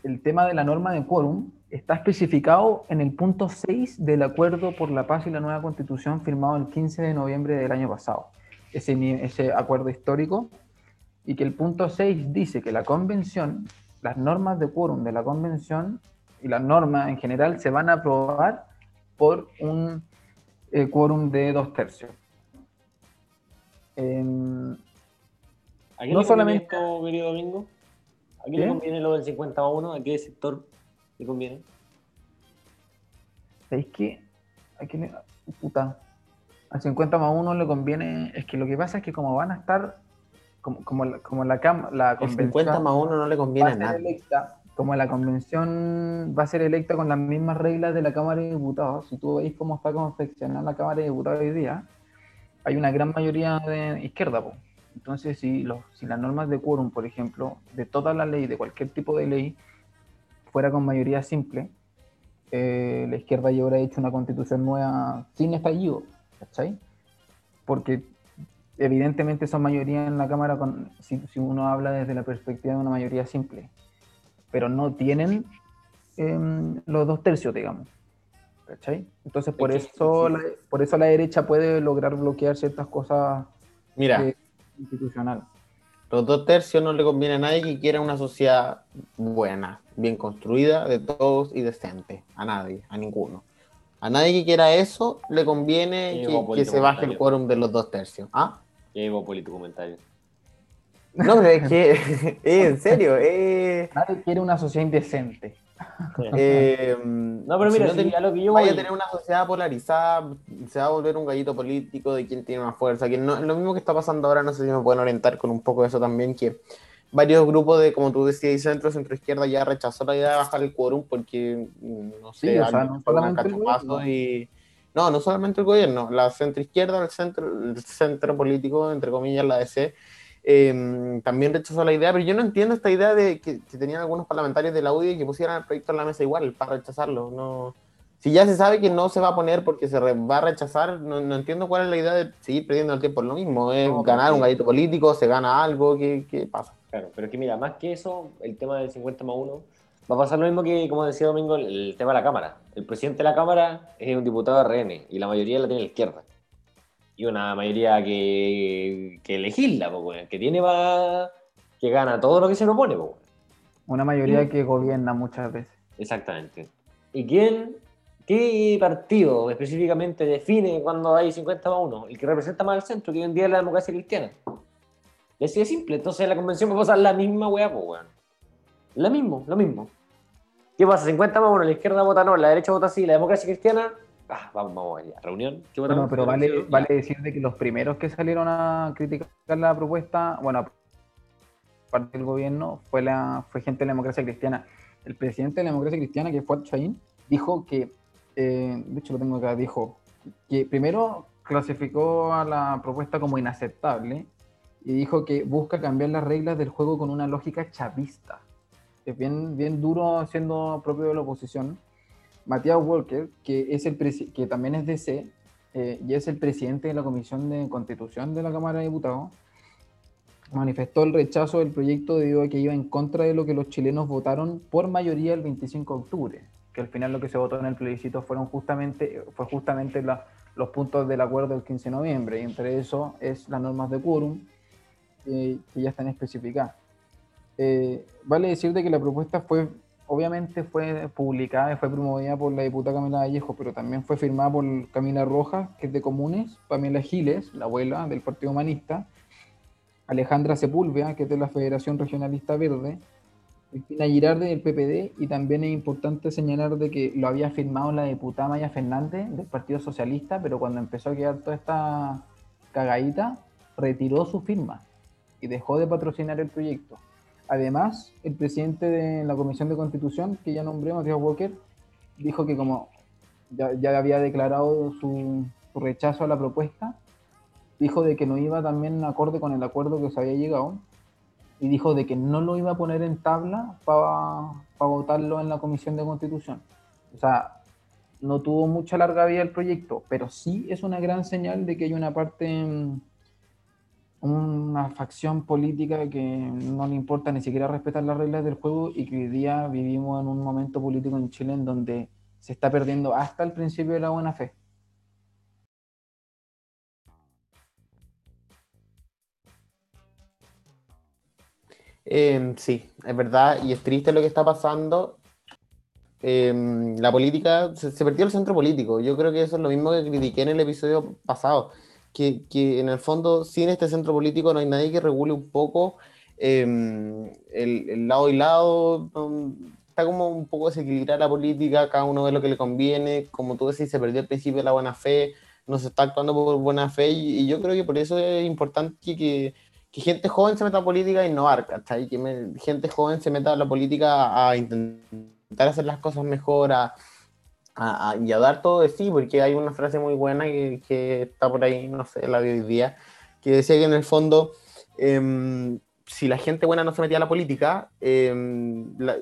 el tema de la norma de quórum está especificado en el punto 6 del Acuerdo por la Paz y la Nueva Constitución firmado el 15 de noviembre del año pasado, ese, ese acuerdo histórico, y que el punto 6 dice que la convención, las normas de quórum de la convención y las normas en general se van a aprobar por un eh, quórum de dos tercios. Eh, ¿A quién no le solamente esto, querido Domingo? ¿A quién le conviene lo del 50 a 1? ¿A qué sector ¿Le conviene? ¿Sabéis qué? Le... Puta. Al 50 más 1 le conviene. Es que lo que pasa es que como van a estar. Como, como, la, como la, la convención. 50 más 1 no le conviene a nadie. como la convención va a ser electa con las mismas reglas de la Cámara de Diputados, si tú veis cómo está confeccionada la Cámara de Diputados hoy día, hay una gran mayoría de izquierda. Po. Entonces, si, los, si las normas de quórum, por ejemplo, de toda la ley, de cualquier tipo de ley, fuera con mayoría simple, eh, la izquierda ya hubiera hecho una constitución nueva sin estallido, ¿cachai? Porque evidentemente son mayoría en la Cámara con, si, uno habla desde la perspectiva de una mayoría simple, pero no tienen em, los dos tercios, digamos. ¿Cachai? Entonces por eso, la, por eso la derecha puede lograr bloquear ciertas cosas Mira, eh, institucionales. Los dos tercios no le conviene a nadie que quiera una sociedad buena, bien construida, de todos y decente. A nadie, a ninguno. A nadie que quiera eso le conviene que, se baje el quórum de los dos tercios. ¿Ah? Llevo político comentario. No, pero es que, en serio. Eh... Nadie quiere una sociedad indecente. Eh, no, pero mira, si lo que yo vaya a tener una sociedad polarizada, se va a volver un gallito político de quién tiene más fuerza. Que no, lo mismo que está pasando ahora, no sé si me pueden orientar con un poco de eso también, que varios grupos de, como tú decías, centro, centro izquierda ya rechazó la idea de bajar el quórum porque, no sé, sí, no solamente y... No, no solamente el gobierno, la centro izquierda, el centro, el centro político, entre comillas, la DC, Em, también rechazó la idea, pero yo no entiendo esta idea de que, tenían algunos parlamentarios de la UDI y que pusieran el proyecto en la mesa igual para rechazarlo. No, si ya se sabe que no se va a poner porque se va a rechazar, no, entiendo cuál es la idea de seguir perdiendo el tiempo. Lo mismo, es ganar un gallito político, se gana algo, ¿qué, ¿qué, pasa? Claro, pero es que mira, más que eso, el tema del 50 más 1, va a pasar lo mismo que, como decía Domingo, el, tema de la Cámara. El presidente de la Cámara es un diputado de RN y la mayoría la tiene la izquierda y una mayoría que, que legisla, que tiene va, que gana todo lo que se propone. Una mayoría que gobierna muchas veces. Exactamente. ¿Y quién, qué partido específicamente define cuando hay 50 más 1? El que representa más al centro, que hoy en día es la democracia cristiana. Y así de simple. Entonces la convención va a pasar la misma weá, pues weón. La mismo, lo mismo. ¿Qué pasa? 50 más 1, la izquierda vota no, la derecha vota sí, la democracia cristiana Ah, vamos, vamos allá. Reunión. ¿Qué Bueno, pero vale, Ya. vale decir de que los primeros que salieron a criticar la propuesta, bueno, parte del gobierno, fue, la, fue gente de la democracia cristiana. El presidente de la democracia cristiana, que fue Chaín, dijo que, eh, de hecho lo tengo acá, dijo que primero clasificó a la propuesta como inaceptable y dijo que busca cambiar las reglas del juego con una lógica chavista. Es bien, bien duro siendo propio de la oposición. Matías Walker, que, es el que también es DC eh, y es el presidente de la Comisión de Constitución de la Cámara de Diputados, manifestó el rechazo del proyecto debido a que iba en contra de lo que los chilenos votaron por mayoría el 25 de octubre, que al final lo que se votó en el plebiscito fueron justamente, fue justamente los puntos del acuerdo del 15 de noviembre, y entre eso es las normas de quórum eh, que ya están especificadas. Eh, vale decir de que la propuesta fue, obviamente fue publicada y fue promovida por la diputada Camila Vallejo, pero también fue firmada por Camila Rojas, que es de Comunes, Pamela Giles, la abuela del Partido Humanista, Alejandra Sepúlveda, que es de la Federación Regionalista Verde, Cristina Girardi del PPD, y también es importante señalar de que lo había firmado la diputada Maya Fernández del Partido Socialista, pero cuando empezó a quedar toda esta cagadita, retiró su firma y dejó de patrocinar el proyecto. Además, el presidente de la Comisión de Constitución, que ya nombré, Matías Walker, dijo que como ya, había declarado su, rechazo a la propuesta, dijo de que no iba también acorde con el acuerdo que se había llegado y dijo de que no lo iba a poner en tabla para votarlo en la Comisión de Constitución. O sea, no tuvo mucha larga vida el proyecto, pero sí es una gran señal de que hay una parte, una facción política que no le importa ni siquiera respetar las reglas del juego y que hoy día vivimos en un momento político en Chile en donde se está perdiendo hasta el principio de la buena fe. Eh, sí, es verdad, y es triste lo que está pasando. Eh, la política, se, se perdió el centro político. Yo creo que eso es lo mismo que critiqué en el episodio pasado, que, que en el fondo, sin este centro político no hay nadie que regule un poco eh, el, el lado y lado. um, Está como un poco desequilibrada la política, cada uno ve lo que le conviene. Como tú decís, se perdió el principio de la buena fe, no se está actuando por buena fe, y, y yo creo que por eso es importante que, que gente joven se meta a política a innovar, ¿cachai? Que me- gente joven se meta a la política a intentar hacer las cosas mejor, a, a- y a dar todo de sí, porque hay una frase muy buena que, está por ahí, no sé, la vi hoy día, que decía que en el fondo, em, si la gente buena no se metía a la política, em, la-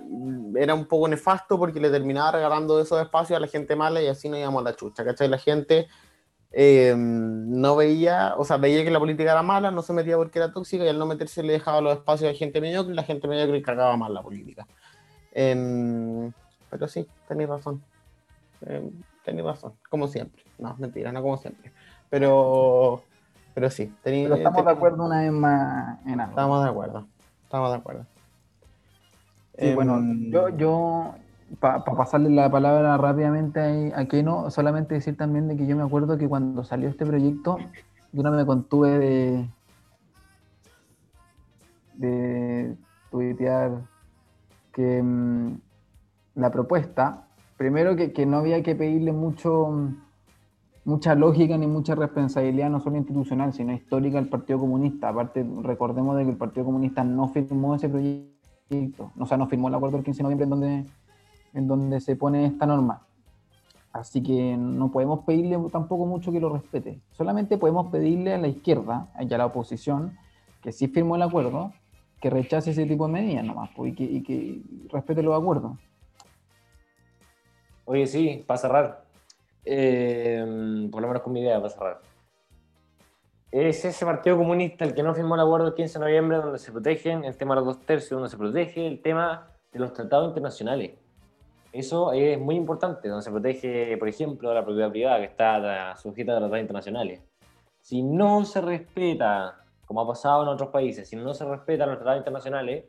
era un poco nefasto porque le terminaba regalando esos espacios a la gente mala y así no íbamos a la chucha, ¿cachai? La gente eh, no veía, o sea, veía que la política era mala, no se metía porque era tóxica y al no meterse le dejaba los espacios a gente mediocre y la gente mediocre cagaba más la política. Em, pero sí, tenéis razón. Em, tenéis razón, como siempre. No, mentira, no como siempre. Pero, pero sí, tenéis Pero estamos de acuerdo una vez más en algo. Estamos de acuerdo. Estamos de acuerdo. Sí, bueno, Em, yo, yo para pasarle la palabra rápidamente a, a Keno, solamente decir también de que yo me acuerdo que cuando salió este proyecto, yo no me contuve de, de tuitear que mm, la propuesta, primero que, que no había que pedirle mucho, mucha lógica ni mucha responsabilidad, no solo institucional, sino histórica al Partido Comunista. Aparte, recordemos de que el Partido Comunista no firmó ese proyecto, o sea, no firmó el acuerdo del 15 de noviembre en donde, en donde se pone esta norma. Así que no podemos pedirle tampoco mucho que lo respete. Solamente podemos pedirle a la izquierda y a la oposición, que sí firmó el acuerdo, que rechace ese tipo de medidas nomás, pues, y, que, y que respete los acuerdos. Oye, sí, para cerrar. Eh, por lo menos con mi idea, para cerrar. Es ese Partido Comunista el que no firmó el acuerdo del 15 de noviembre, donde se protegen el tema de los dos tercios, donde se protege el tema de los tratados internacionales. Eso es muy importante, donde se protege, por ejemplo, la propiedad privada que está sujeta a tratados internacionales. Si no se respeta, como ha pasado en otros países, si no se respetan los tratados internacionales,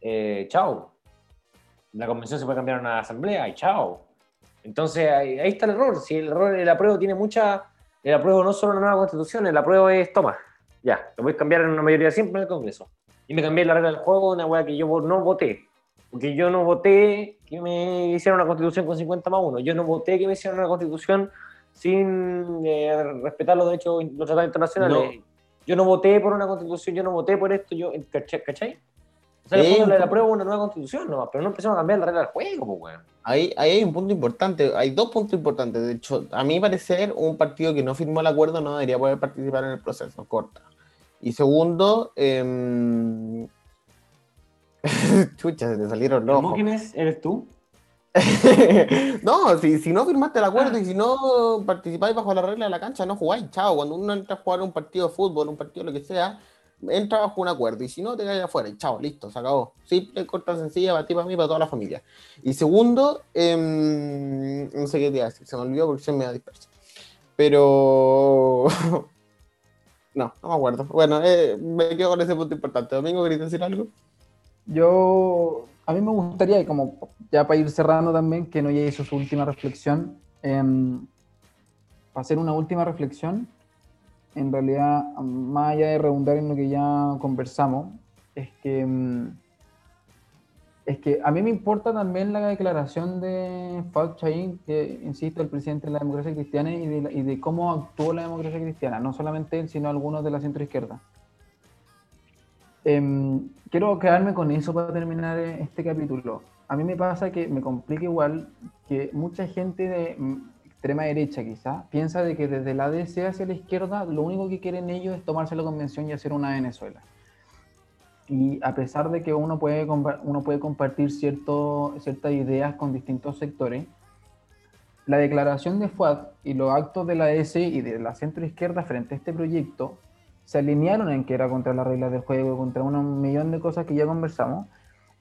eh, chao. La convención se puede cambiar a una asamblea y chao. Entonces ahí, ahí está el error. Si el error, el apruebo tiene mucha. El apruebo no solo una nueva constitución, el apruebo es toma. Ya, lo voy a cambiar en una mayoría simple en el Congreso. Y me cambié la regla del juego, una weá que yo no voté. Porque yo no voté que me hicieran una constitución con 50 más 1. Yo no voté que me hicieran una constitución sin eh, respetar los derechos, los tratados internacionales. Yo no voté por una constitución, yo no voté por esto, yo, ¿cachai? O sea, le la prueba una nueva constitución nomás, pero no empezamos a cambiar la regla del juego, pues, weón. Ahí, ahí hay un punto importante, hay dos puntos importantes. De hecho, a mi parecer, un partido que no firmó el acuerdo no debería poder participar en el proceso, corta. Y segundo, eh... chucha, se te salieron los quién es? ¿Eres tú? no, si, si, no firmaste el acuerdo y si no participáis bajo la regla de la cancha, no jugáis, chao. Cuando uno entra a jugar un partido de fútbol, un partido lo que sea, entra bajo un acuerdo y si no, te caes afuera y chao, listo, se acabó. Simple, corta, sencilla, para ti, para mí, para toda la familia. Y segundo, em, no sé qué te decir, se me olvidó porque se me ha disperso. Pero. no, no me acuerdo. Bueno, eh, me quedo con ese punto importante. Domingo, ¿querías decir algo? Yo, a mí me gustaría, como ya para ir cerrando también, que no ya hizo su última reflexión, em, para hacer una última reflexión en realidad, más allá de redundar en lo que ya conversamos, es que, mm, es que a mí me importa también la declaración de Fauch Chain, que, insisto, el presidente de la democracia cristiana y de, y de, cómo actuó la democracia cristiana, no solamente él, sino algunos de la centroizquierda. Eh, quiero quedarme con eso para terminar este capítulo. A mí me pasa que me complica igual que mucha gente de extrema derecha quizá, piensa de que desde la DC hacia la izquierda lo único que quieren ellos es tomarse la convención y hacer una Venezuela. Y a pesar de que uno puede, uno puede compartir cierto, ciertas ideas con distintos sectores, la declaración de FUAD y los actos de la DC y de la centro izquierda frente a este proyecto se alinearon en que era contra las reglas del juego, contra un millón de cosas que ya conversamos,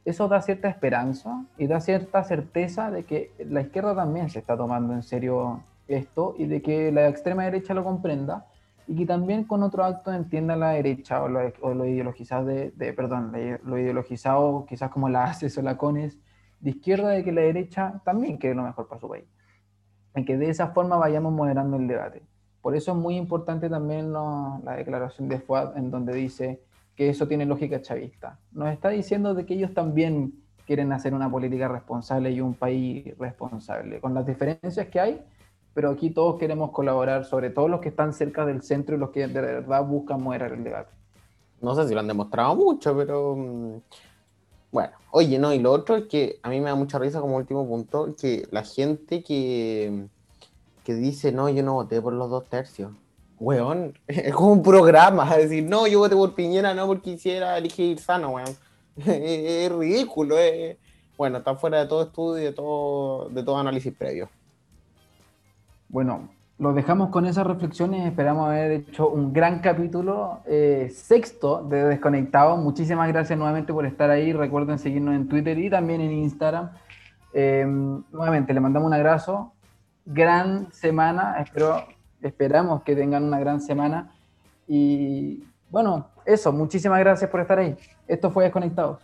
eso da cierta esperanza y da cierta certeza de que la izquierda también se está tomando en serio esto y de que la extrema derecha lo comprenda y que también con otro acto entienda la derecha o lo, ideologizado de, perdón, lo ideologizado quizás como la ACES o la CONES de izquierda de que la derecha también quiere lo mejor para su país. En que de esa forma vayamos moderando el debate. Por eso es muy importante también la declaración de FUAD en donde dice que eso tiene lógica chavista. Nos está diciendo de que ellos también quieren hacer una política responsable y un país responsable, con las diferencias que hay, pero aquí todos queremos colaborar, sobre todo los que están cerca del centro y los que de verdad buscan moderar el debate. No sé si lo han demostrado mucho, pero mm, bueno, oye, no, y lo otro es que a mí me da mucha risa como último punto, que la gente que, que dice, no, yo no voté por los dos tercios weón, es como un programa, es decir, no, yo voté por Piñera no porque quisiera elegir sano, weón. es, ridículo, es, bueno, está fuera de todo estudio y de todo, de todo análisis previo. Bueno, lo dejamos con esas reflexiones, esperamos haber hecho un gran capítulo eh, sexto de Desconectado. Muchísimas gracias nuevamente por estar ahí, recuerden seguirnos en Twitter y también en Instagram. Eh, nuevamente, le mandamos un abrazo, gran semana, espero Esperamos que tengan una gran semana. Y bueno, eso, muchísimas gracias por estar ahí. Esto fue Desconectados.